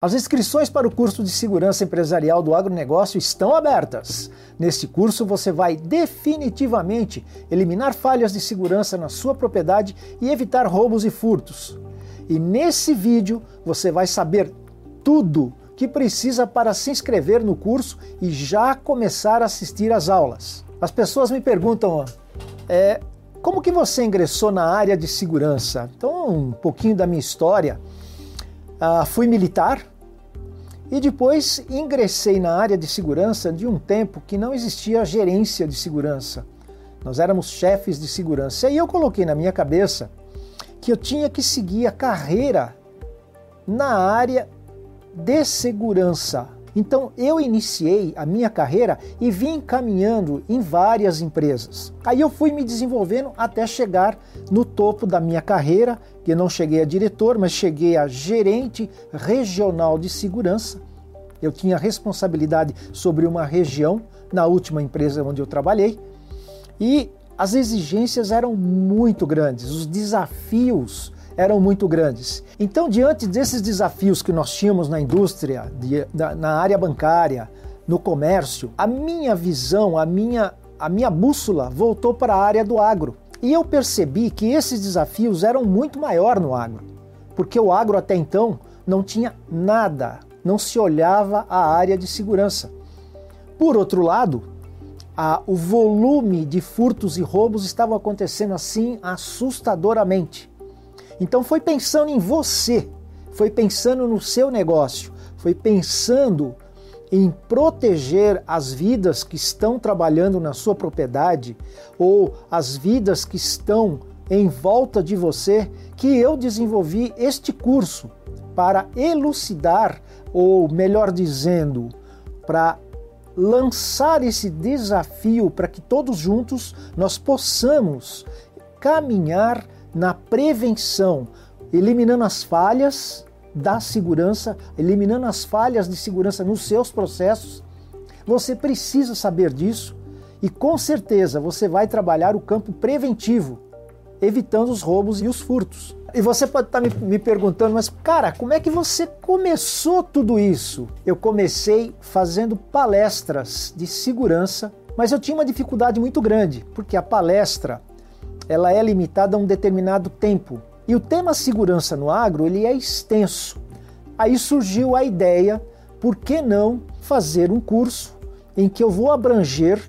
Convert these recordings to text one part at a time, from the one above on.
As inscrições para o curso de Segurança Empresarial do Agronegócio estão abertas. Neste curso você vai definitivamente eliminar falhas de segurança na sua propriedade e evitar roubos e furtos. E nesse vídeo você vai saber tudo que precisa para se inscrever no curso e já começar a assistir às aulas. As pessoas me perguntam, é, como que você ingressou na área de segurança? Então, um pouquinho da minha história. Uh, fui militar e depois ingressei na área de segurança de um tempo que não existia gerência de segurança. Nós éramos chefes de segurança. E eu coloquei na minha cabeça que eu tinha que seguir a carreira na área de segurança. Então eu iniciei a minha carreira e vim caminhando em várias empresas. Aí eu fui me desenvolvendo até chegar no topo da minha carreira, que não cheguei a diretor, mas cheguei a gerente regional de segurança. Eu tinha responsabilidade sobre uma região na última empresa onde eu trabalhei e as exigências eram muito grandes, os desafios eram muito grandes. Então, diante desses desafios que nós tínhamos na indústria, de, na, área bancária, no comércio, a minha visão, a minha, a minha bússola voltou para a área do agro. E eu percebi que esses desafios eram muito maior no agro, porque o agro até então não tinha nada, não se olhava a área de segurança. Por outro lado, a, o volume de furtos e roubos estava acontecendo assim assustadoramente. Então foi pensando em você, foi pensando no seu negócio, foi pensando em proteger as vidas que estão trabalhando na sua propriedade ou as vidas que estão em volta de você que eu desenvolvi este curso para elucidar, ou melhor dizendo, para lançar esse desafio para que todos juntos nós possamos caminhar na prevenção, eliminando as falhas da segurança, eliminando as falhas de segurança nos seus processos. Você precisa saber disso e com certeza você vai trabalhar o campo preventivo, evitando os roubos e os furtos. E você pode estar me, perguntando, mas cara, como é que você começou tudo isso? Eu comecei fazendo palestras de segurança, mas eu tinha uma dificuldade muito grande, porque a palestra ela é limitada a um determinado tempo. E o tema segurança no agro ele é extenso. Aí surgiu a ideia, por que não fazer um curso em que eu vou abranger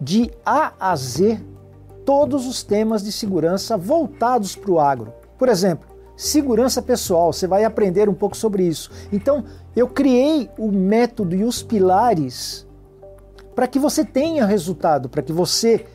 de A a Z todos os temas de segurança voltados para o agro. Por exemplo, segurança pessoal, você vai aprender um pouco sobre isso. Então, eu criei o método e os pilares para que você tenha resultado, para que você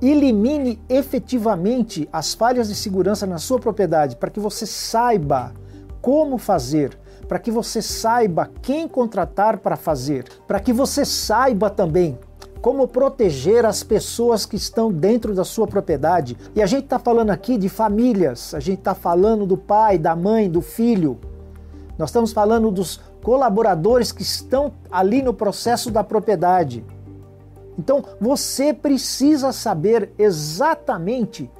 elimine efetivamente as falhas de segurança na sua propriedade, para que você saiba como fazer, para que você saiba quem contratar para fazer, para que você saiba também como proteger as pessoas que estão dentro da sua propriedade. E a gente está falando aqui de famílias, a gente está falando do pai, da mãe, do filho. Nós estamos falando dos colaboradores que estão ali no processo da propriedade. Então você precisa saber exatamente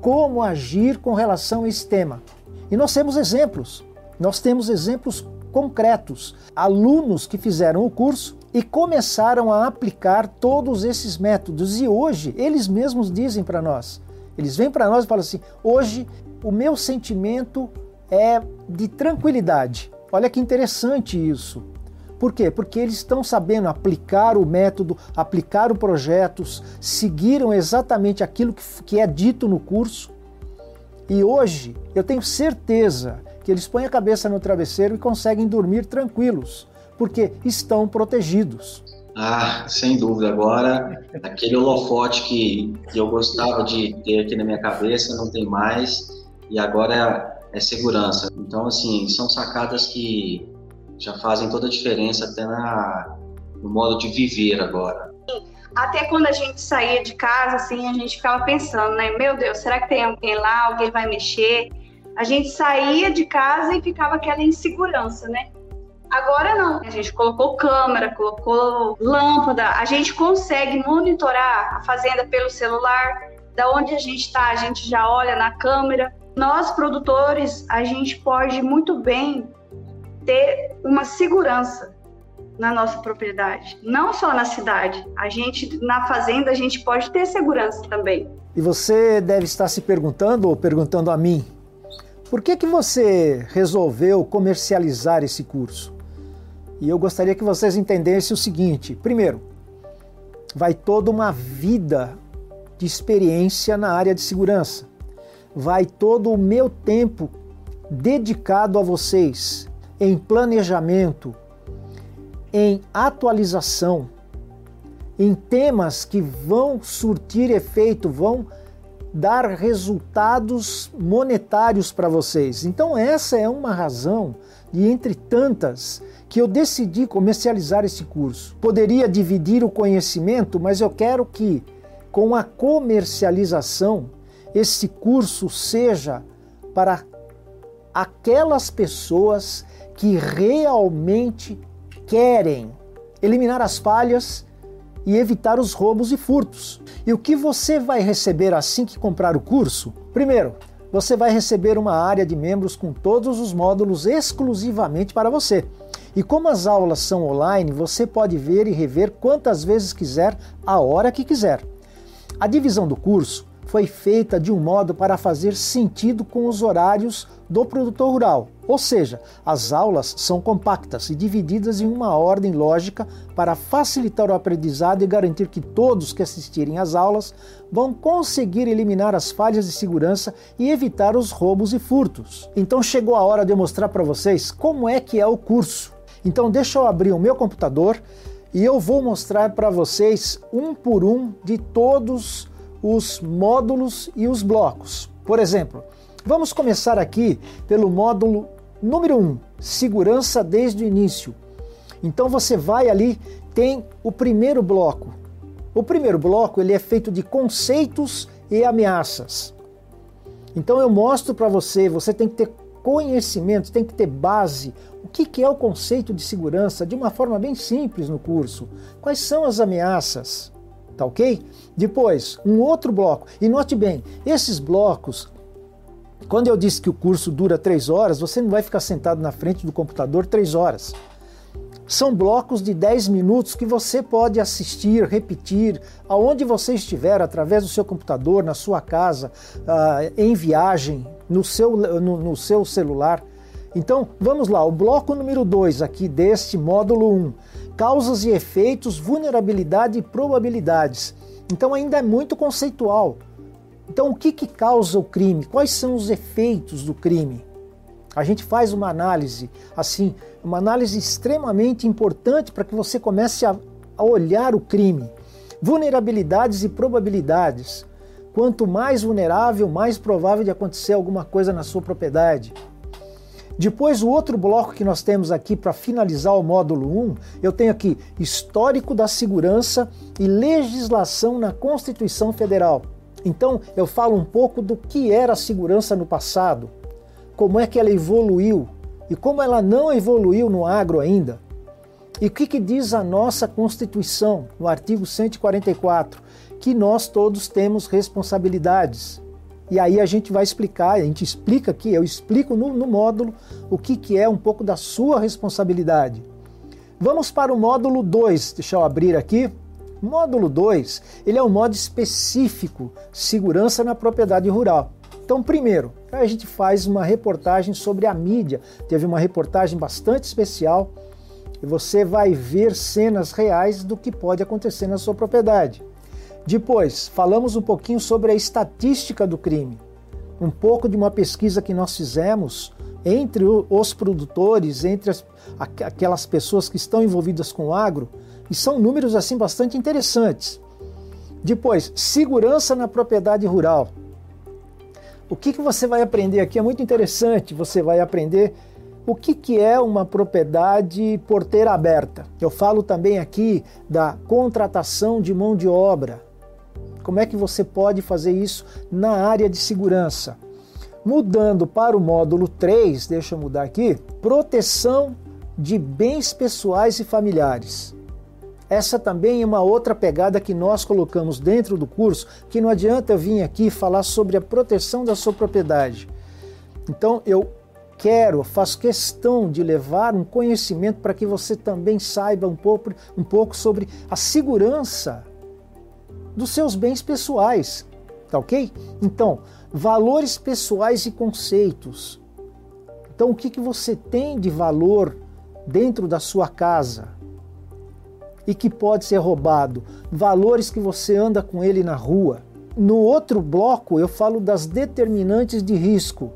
como agir com relação a esse tema. E nós temos exemplos, nós temos exemplos concretos. Alunos que fizeram o curso e começaram a aplicar todos esses métodos. E hoje eles mesmos dizem para nós, eles vêm para nós e falam assim: hoje o meu sentimento é de tranquilidade. Olha que interessante isso. Por quê? Porque eles estão sabendo aplicar o método, aplicar os projetos, seguiram exatamente aquilo que é dito no curso. E hoje eu tenho certeza que eles põem a cabeça no travesseiro e conseguem dormir tranquilos, porque estão protegidos. Ah, sem dúvida. Agora, aquele holofote que, que eu gostava de ter aqui na minha cabeça não tem mais, e agora é, é segurança. Então, assim, são sacadas que já fazem toda a diferença até na, no modo de viver agora. Até quando a gente saía de casa, assim, a gente ficava pensando, né? Meu Deus, será que tem alguém lá? Alguém vai mexer? A gente saía de casa e ficava aquela insegurança, né? Agora não. A gente colocou câmera, colocou lâmpada, a gente consegue monitorar a fazenda pelo celular. Da onde a gente está, a gente já olha na câmera. Nós, produtores, a gente pode muito bem ter uma segurança na nossa propriedade, não só na cidade. A gente na fazenda a gente pode ter segurança também. E você deve estar se perguntando ou perguntando a mim, por que que você resolveu comercializar esse curso? E eu gostaria que vocês entendessem o seguinte: primeiro, vai toda uma vida de experiência na área de segurança. Vai todo o meu tempo dedicado a vocês em planejamento, em atualização, em temas que vão surtir efeito, vão dar resultados monetários para vocês. Então, essa é uma razão, e entre tantas, que eu decidi comercializar esse curso. Poderia dividir o conhecimento, mas eu quero que, com a comercialização, esse curso seja para aquelas pessoas que realmente querem eliminar as falhas e evitar os roubos e furtos. E o que você vai receber assim que comprar o curso? Primeiro, você vai receber uma área de membros com todos os módulos exclusivamente para você. E como as aulas são online, você pode ver e rever quantas vezes quiser, a hora que quiser. A divisão do curso foi feita de um modo para fazer sentido com os horários do produtor rural. Ou seja, as aulas são compactas e divididas em uma ordem lógica para facilitar o aprendizado e garantir que todos que assistirem às aulas vão conseguir eliminar as falhas de segurança e evitar os roubos e furtos. Então chegou a hora de eu mostrar para vocês como é que é o curso. Então deixa eu abrir o meu computador e eu vou mostrar para vocês um por um de todos os módulos e os blocos. Por exemplo, vamos começar aqui pelo módulo número 1, um, segurança desde o início. Então você vai ali, tem o primeiro bloco. O primeiro bloco ele é feito de conceitos e ameaças. Então eu mostro para você, você tem que ter conhecimento, tem que ter base. O que, que é o conceito de segurança de uma forma bem simples no curso? Quais são as ameaças? Tá ok? Depois, um outro bloco. E note bem, esses blocos, quando eu disse que o curso dura três horas, você não vai ficar sentado na frente do computador três horas. São blocos de 10 minutos que você pode assistir, repetir, aonde você estiver, através do seu computador, na sua casa, uh, em viagem, no seu, no, no seu celular. Então, vamos lá, o bloco número 2 aqui deste módulo 1, um, causas e efeitos, vulnerabilidade e probabilidades. Então ainda é muito conceitual. Então o que, que causa o crime? Quais são os efeitos do crime? A gente faz uma análise assim, uma análise extremamente importante para que você comece a, a olhar o crime. Vulnerabilidades e probabilidades. Quanto mais vulnerável, mais provável de acontecer alguma coisa na sua propriedade. Depois, o outro bloco que nós temos aqui para finalizar o módulo 1, eu tenho aqui histórico da segurança e legislação na Constituição Federal. Então, eu falo um pouco do que era a segurança no passado, como é que ela evoluiu e como ela não evoluiu no agro ainda. E o que, que diz a nossa Constituição, no artigo 144? Que nós todos temos responsabilidades. E aí a gente vai explicar, a gente explica aqui, eu explico no, no módulo o que, que é um pouco da sua responsabilidade. Vamos para o módulo 2, deixa eu abrir aqui. Módulo 2, ele é um modo específico, segurança na propriedade rural. Então, primeiro, a gente faz uma reportagem sobre a mídia. Teve uma reportagem bastante especial e você vai ver cenas reais do que pode acontecer na sua propriedade. Depois, falamos um pouquinho sobre a estatística do crime. Um pouco de uma pesquisa que nós fizemos entre os produtores, entre as, aquelas pessoas que estão envolvidas com o agro, e são números assim bastante interessantes. Depois, segurança na propriedade rural. O que, que você vai aprender aqui é muito interessante. Você vai aprender o que, que é uma propriedade porteira aberta. Eu falo também aqui da contratação de mão de obra. Como é que você pode fazer isso na área de segurança? Mudando para o módulo 3, deixa eu mudar aqui, proteção de bens pessoais e familiares. Essa também é uma outra pegada que nós colocamos dentro do curso, que não adianta vir aqui falar sobre a proteção da sua propriedade. Então eu quero, faço questão de levar um conhecimento para que você também saiba um pouco, um pouco sobre a segurança dos seus bens pessoais, tá ok? Então, valores pessoais e conceitos. Então, o que, que você tem de valor dentro da sua casa e que pode ser roubado? Valores que você anda com ele na rua. No outro bloco, eu falo das determinantes de risco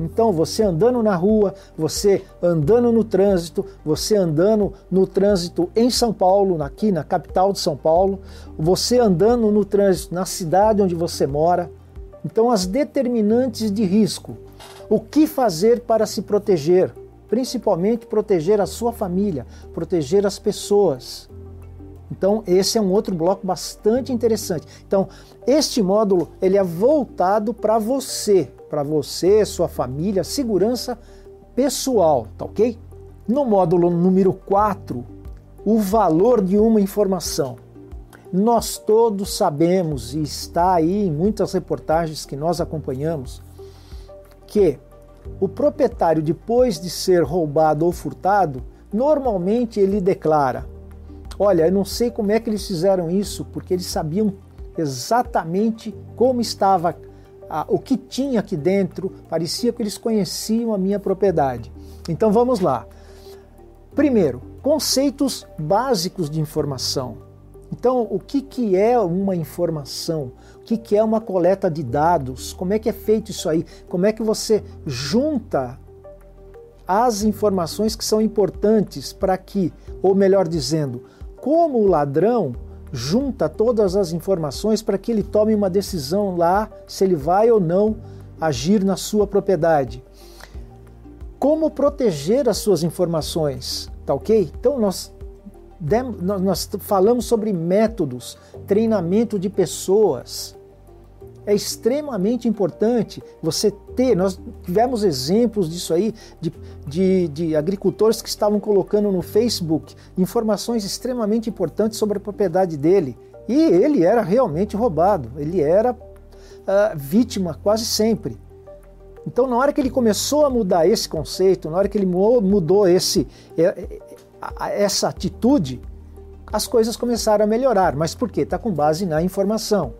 então, você andando na rua, você andando no trânsito, você andando no trânsito em São Paulo, aqui na capital de São Paulo, você andando no trânsito na cidade onde você mora. Então, as determinantes de risco. O que fazer para se proteger? Principalmente proteger a sua família, proteger as pessoas. Então, esse é um outro bloco bastante interessante. Então, este módulo ele é voltado para você, para você, sua família, segurança pessoal, tá ok? No módulo número 4, o valor de uma informação. Nós todos sabemos, e está aí em muitas reportagens que nós acompanhamos, que o proprietário, depois de ser roubado ou furtado, normalmente ele declara: Olha, eu não sei como é que eles fizeram isso, porque eles sabiam exatamente como estava o que tinha aqui dentro, parecia que eles conheciam a minha propriedade. Então vamos lá. Primeiro, conceitos básicos de informação. Então, o que, que é uma informação? O que, que é uma coleta de dados? Como é que é feito isso aí? Como é que você junta as informações que são importantes para que, ou melhor dizendo, como o ladrão junta todas as informações para que ele tome uma decisão lá se ele vai ou não agir na sua propriedade. Como proteger as suas informações, tá ok? Então nós, nós falamos sobre métodos, treinamento de pessoas, é extremamente importante você ter. Nós tivemos exemplos disso aí, de, de, de, agricultores que estavam colocando no Facebook informações extremamente importantes sobre a propriedade dele. E ele era realmente roubado, ele era uh, vítima quase sempre. Então, na hora que ele começou a mudar esse conceito, na hora que ele mudou esse, essa atitude, as coisas começaram a melhorar. Mas por quê? Está com base na informação.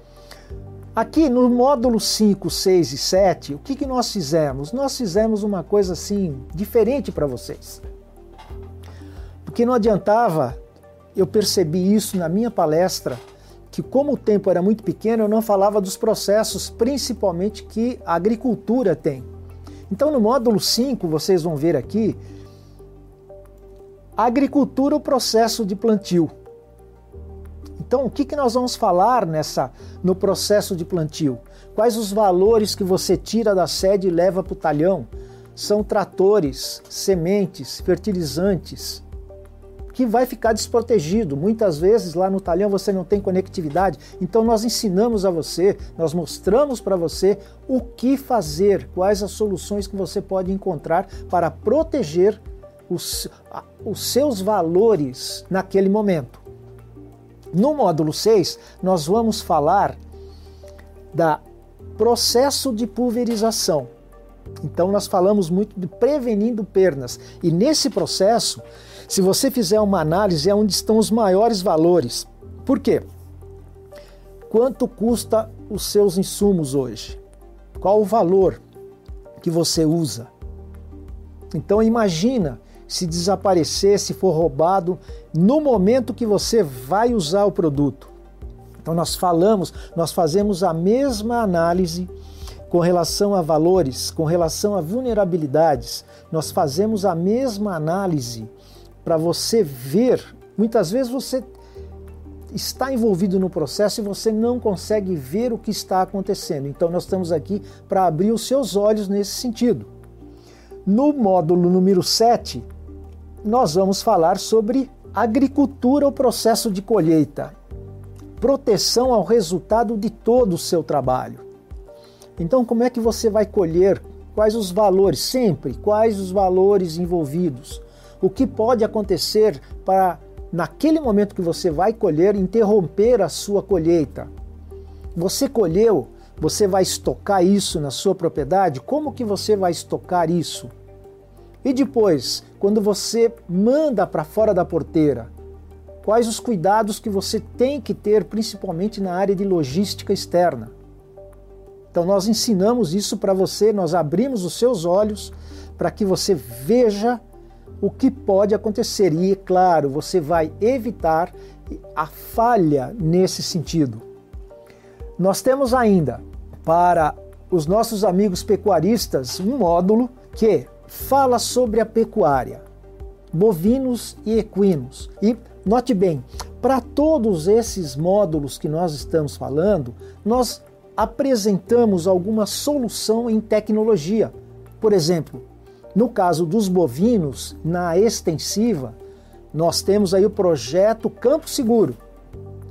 Aqui no módulo 5, 6 e 7, o que, que nós fizemos? Nós fizemos uma coisa assim diferente para vocês. Porque não adiantava, eu percebi isso na minha palestra, que como o tempo era muito pequeno, eu não falava dos processos, principalmente que a agricultura tem. Então no módulo 5, vocês vão ver aqui, agricultura, o processo de plantio. Então, o que, que nós vamos falar nessa no processo de plantio? Quais os valores que você tira da sede e leva para o talhão? São tratores, sementes, fertilizantes, que vai ficar desprotegido. Muitas vezes lá no talhão você não tem conectividade. Então nós ensinamos a você, nós mostramos para você o que fazer, quais as soluções que você pode encontrar para proteger os, os seus valores naquele momento. No módulo 6, nós vamos falar da processo de pulverização. Então nós falamos muito de prevenindo perdas. E nesse processo, se você fizer uma análise, é onde estão os maiores valores. Por quê? Quanto custa os seus insumos hoje? Qual o valor que você usa? Então imagina se desaparecer, se for roubado, no momento que você vai usar o produto. Então nós falamos, nós fazemos a mesma análise com relação a valores, com relação a vulnerabilidades. Nós fazemos a mesma análise para você ver. Muitas vezes você está envolvido no processo e você não consegue ver o que está acontecendo. Então nós estamos aqui para abrir os seus olhos nesse sentido. No módulo número 7, nós vamos falar sobre agricultura, o processo de colheita, proteção ao resultado de todo o seu trabalho. Então, como é que você vai colher? Quais os valores? Sempre, quais os valores envolvidos? O que pode acontecer para, naquele momento que você vai colher, interromper a sua colheita? Você colheu, Você vai estocar isso na sua propriedade? Como que você vai estocar isso? E depois, quando você manda para fora da porteira, quais os cuidados que você tem que ter, principalmente na área de logística externa? Então nós ensinamos isso para você, nós abrimos os seus olhos para que você veja o que pode acontecer. E, é claro, você vai evitar a falha nesse sentido. Nós temos ainda para os nossos amigos pecuaristas um módulo que fala sobre a pecuária, bovinos e equinos. E note bem, para todos esses módulos que nós estamos falando, nós apresentamos alguma solução em tecnologia. Por exemplo, no caso dos bovinos, na extensiva, nós temos aí o projeto Campo Seguro,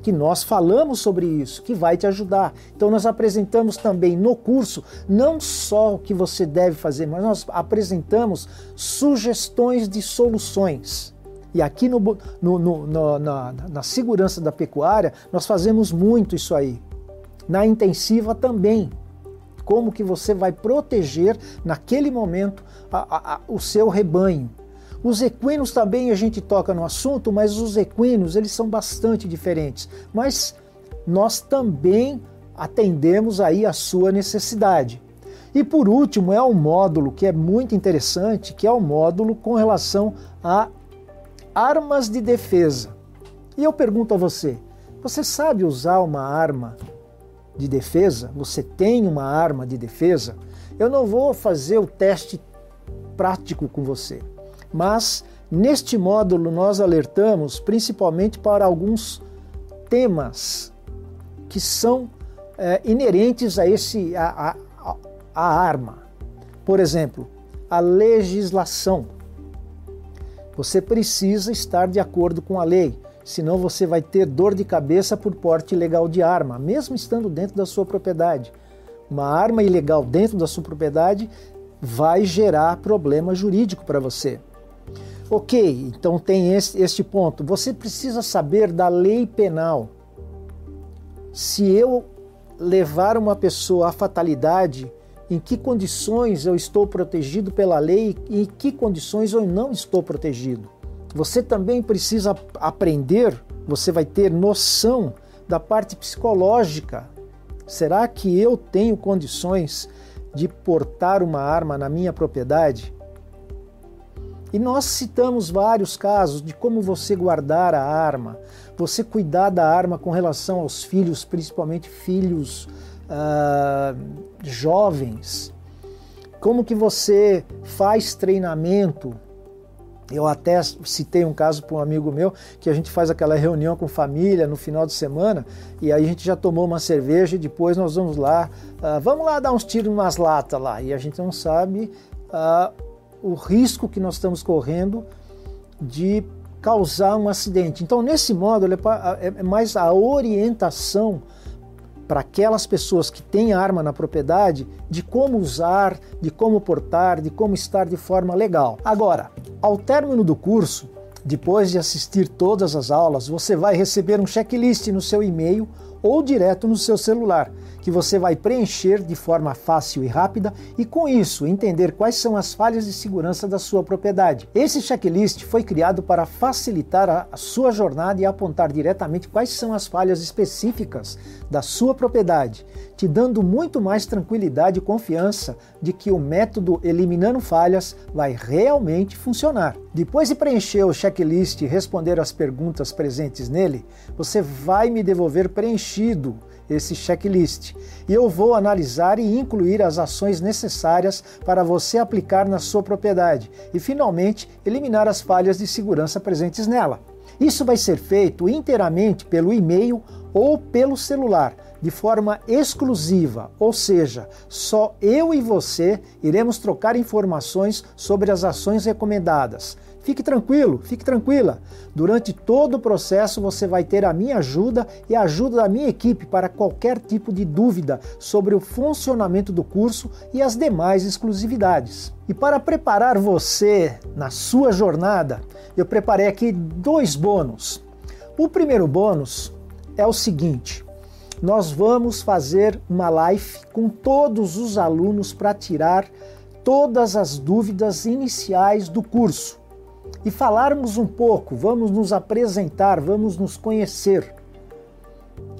que nós falamos sobre isso, que vai te ajudar. Então nós apresentamos também no curso não só o que você deve fazer, mas nós apresentamos sugestões de soluções. E aqui no, no, no, na, na segurança da pecuária, nós fazemos muito isso aí. Na intensiva também. Como que você vai proteger naquele momento a, a, a, o seu rebanho. Os equinos também a gente toca no assunto, mas os equinos eles são bastante diferentes. Mas nós também atendemos aí a sua necessidade. E por último é um módulo que é muito interessante, que é o um módulo com relação a armas de defesa. E eu pergunto a você, você sabe usar uma arma de defesa? Você tem uma arma de defesa? Eu não vou fazer o teste prático com você. Mas neste módulo nós alertamos principalmente para alguns temas que são é, inerentes a esse a, a, a arma. Por exemplo, a legislação. Você precisa estar de acordo com a lei, senão você vai ter dor de cabeça por porte ilegal de arma, mesmo estando dentro da sua propriedade. Uma arma ilegal dentro da sua propriedade vai gerar problema jurídico para você. Ok, então tem este, este ponto. Você precisa saber da lei penal. Se eu levar uma pessoa à fatalidade, em que condições eu estou protegido pela lei e em que condições eu não estou protegido. Você também precisa aprender, você vai ter noção da parte psicológica. Será que eu tenho condições de portar uma arma na minha propriedade? E nós citamos vários casos de como você guardar a arma, você cuidar da arma com relação aos filhos, principalmente filhos uh, jovens. Como que você faz treinamento eu até citei um caso para um amigo meu que a gente faz aquela reunião com família no final de semana e aí a gente já tomou uma cerveja e depois nós vamos lá, uh, vamos lá dar uns tiros umas latas lá e a gente não sabe uh, o risco que nós estamos correndo de causar um acidente. Então, nesse modo, é, é mais a orientação para aquelas pessoas que têm arma na propriedade de como usar, de como portar, de como estar de forma legal. Agora, ao término do curso, depois de assistir todas as aulas, você vai receber um checklist no seu e-mail ou direto no seu celular que você vai preencher de forma fácil e rápida e, com isso, entender quais são as falhas de segurança da sua propriedade. Esse checklist foi criado para facilitar a sua jornada e apontar diretamente quais são as falhas específicas da sua propriedade, te dando muito mais tranquilidade e confiança de que o método Eliminando Falhas vai realmente funcionar. Depois de preencher o checklist e responder as perguntas presentes nele, você vai me devolver preenchido esse checklist e eu vou analisar e incluir as ações necessárias para você aplicar na sua propriedade e, finalmente, eliminar as falhas de segurança presentes nela. Isso vai ser feito inteiramente pelo e-mail ou pelo celular, de forma exclusiva, ou seja, só eu e você iremos trocar informações sobre as ações recomendadas. Fique tranquilo, fique tranquila. Durante todo o processo você vai ter a minha ajuda e a ajuda da minha equipe para qualquer tipo de dúvida sobre o funcionamento do curso e as demais exclusividades. E para preparar você na sua jornada, eu preparei aqui dois bônus. O primeiro bônus é o seguinte: nós vamos fazer uma live com todos os alunos para tirar todas as dúvidas iniciais do curso e falarmos um pouco, vamos nos apresentar, vamos nos conhecer.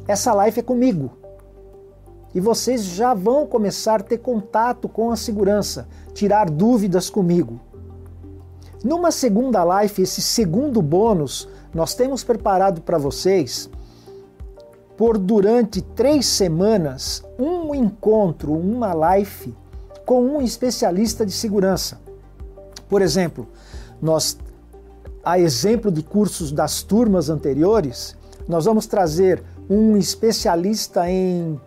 Essa live é comigo. E vocês já vão começar a ter contato com a segurança, tirar dúvidas comigo. Numa segunda live, esse segundo bônus, nós temos preparado para vocês por durante três semanas um encontro, uma live com um especialista de segurança. Por exemplo, nós, a exemplo de cursos das turmas anteriores, nós vamos trazer um especialista em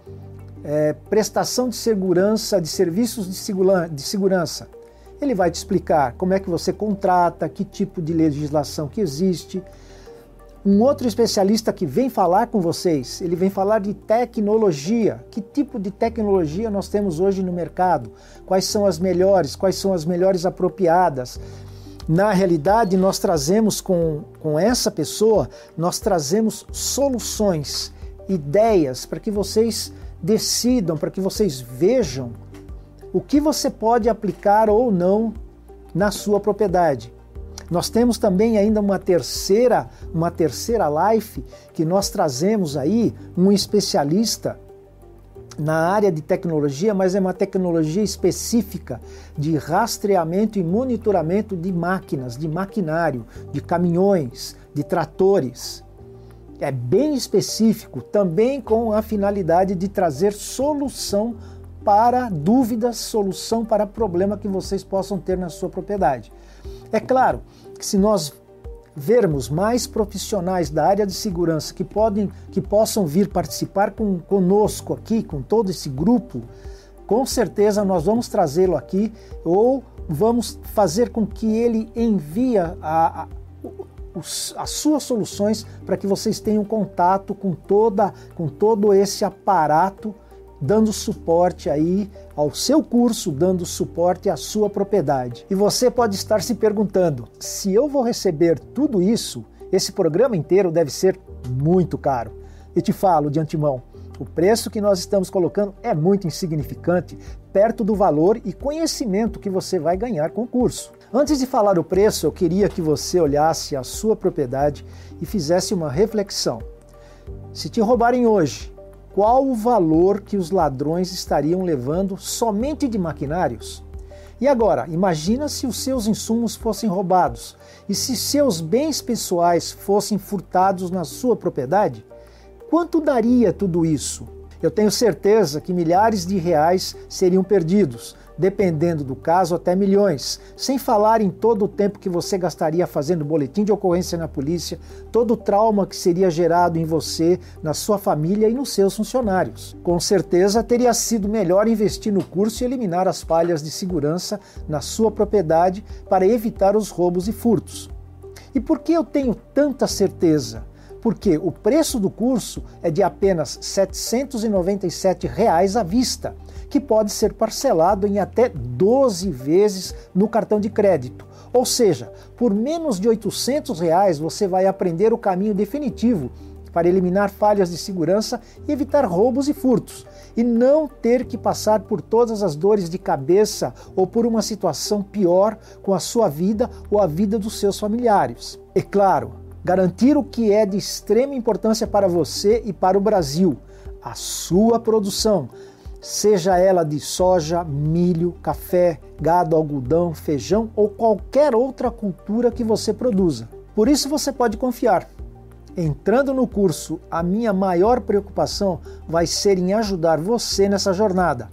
é, prestação de segurança, de serviços de, segura, de segurança. Ele vai te explicar como é que você contrata, que tipo de legislação que existe, um outro especialista que vem falar com vocês, ele vem falar de tecnologia. Que tipo de tecnologia nós temos hoje no mercado? Quais são as melhores? Quais são as melhores apropriadas? Na realidade, nós trazemos com, com essa pessoa, nós trazemos soluções, ideias para que vocês decidam, para que vocês vejam o que você pode aplicar ou não na sua propriedade. Nós temos também ainda uma terceira, uma terceira live que nós trazemos aí um especialista na área de tecnologia, mas é uma tecnologia específica de rastreamento e monitoramento de máquinas, de maquinário, de caminhões, de tratores. É bem específico, também com a finalidade de trazer solução para dúvidas, solução para problema que vocês possam ter na sua propriedade. É claro que se nós vermos mais profissionais da área de segurança que podem que possam vir participar com, conosco aqui, com todo esse grupo, com certeza nós vamos trazê-lo aqui ou vamos fazer com que ele envie a, a, as suas soluções para que vocês tenham contato com toda com todo esse aparato dando suporte aí ao seu curso, dando suporte à sua propriedade. E você pode estar se perguntando: se eu vou receber tudo isso, esse programa inteiro deve ser muito caro. E te falo de antemão, o preço que nós estamos colocando é muito insignificante, perto do valor e conhecimento que você vai ganhar com o curso. Antes de falar o preço, eu queria que você olhasse a sua propriedade e fizesse uma reflexão. Se te roubarem hoje, qual o valor que os ladrões estariam levando somente de maquinários? E agora, imagina se os seus insumos fossem roubados e se seus bens pessoais fossem furtados na sua propriedade? Quanto daria tudo isso? Eu tenho certeza que milhares de reais seriam perdidos, dependendo do caso, até milhões. Sem falar em todo o tempo que você gastaria fazendo boletim de ocorrência na polícia, todo o trauma que seria gerado em você, na sua família e nos seus funcionários. Com certeza teria sido melhor investir no curso e eliminar as falhas de segurança na sua propriedade para evitar os roubos e furtos. E por que eu tenho tanta certeza? Porque o preço do curso é de apenas 797 reais à vista que pode ser parcelado em até 12 vezes no cartão de crédito. Ou seja, por menos de 800 reais você vai aprender o caminho definitivo para eliminar falhas de segurança e evitar roubos e furtos, e não ter que passar por todas as dores de cabeça ou por uma situação pior com a sua vida ou a vida dos seus familiares. E claro, garantir o que é de extrema importância para você e para o Brasil, a sua produção seja ela de soja, milho, café, gado, algodão, feijão ou qualquer outra cultura que você produza. Por isso você pode confiar. Entrando no curso, a minha maior preocupação vai ser em ajudar você nessa jornada.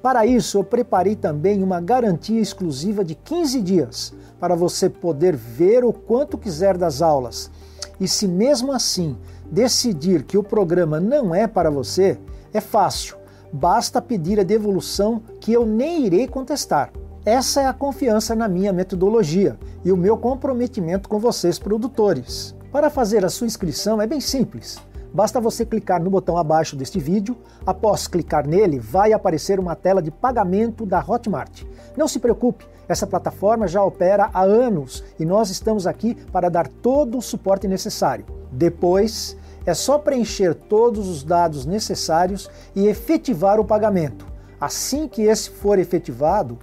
Para isso, eu preparei também uma garantia exclusiva de 15 dias para você poder ver o quanto quiser das aulas. E se mesmo assim decidir que o programa não é para você, é fácil basta pedir a devolução que eu nem irei contestar. Essa é a confiança na minha metodologia e o meu comprometimento com vocês, produtores. Para fazer a sua inscrição é bem simples. Basta você clicar no botão abaixo deste vídeo. Após clicar nele, vai aparecer uma tela de pagamento da Hotmart. Não se preocupe, essa plataforma já opera há anos e nós estamos aqui para dar todo o suporte necessário. Depois, É só preencher todos os dados necessários e efetivar o pagamento. Assim que esse for efetivado,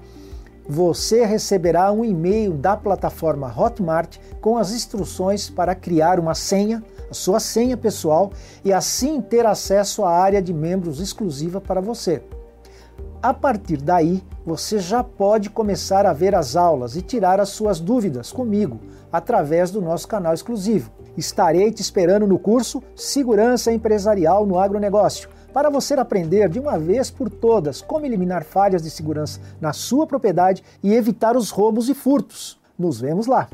você receberá um e-mail da plataforma Hotmart com as instruções para criar uma senha, a sua senha pessoal, e assim ter acesso à área de membros exclusiva para você. A partir daí, você já pode começar a ver as aulas e tirar as suas dúvidas comigo através do nosso canal exclusivo. Estarei te esperando no curso Segurança Empresarial no Agronegócio para você aprender de uma vez por todas como eliminar falhas de segurança na sua propriedade e evitar os roubos e furtos. Nos vemos lá!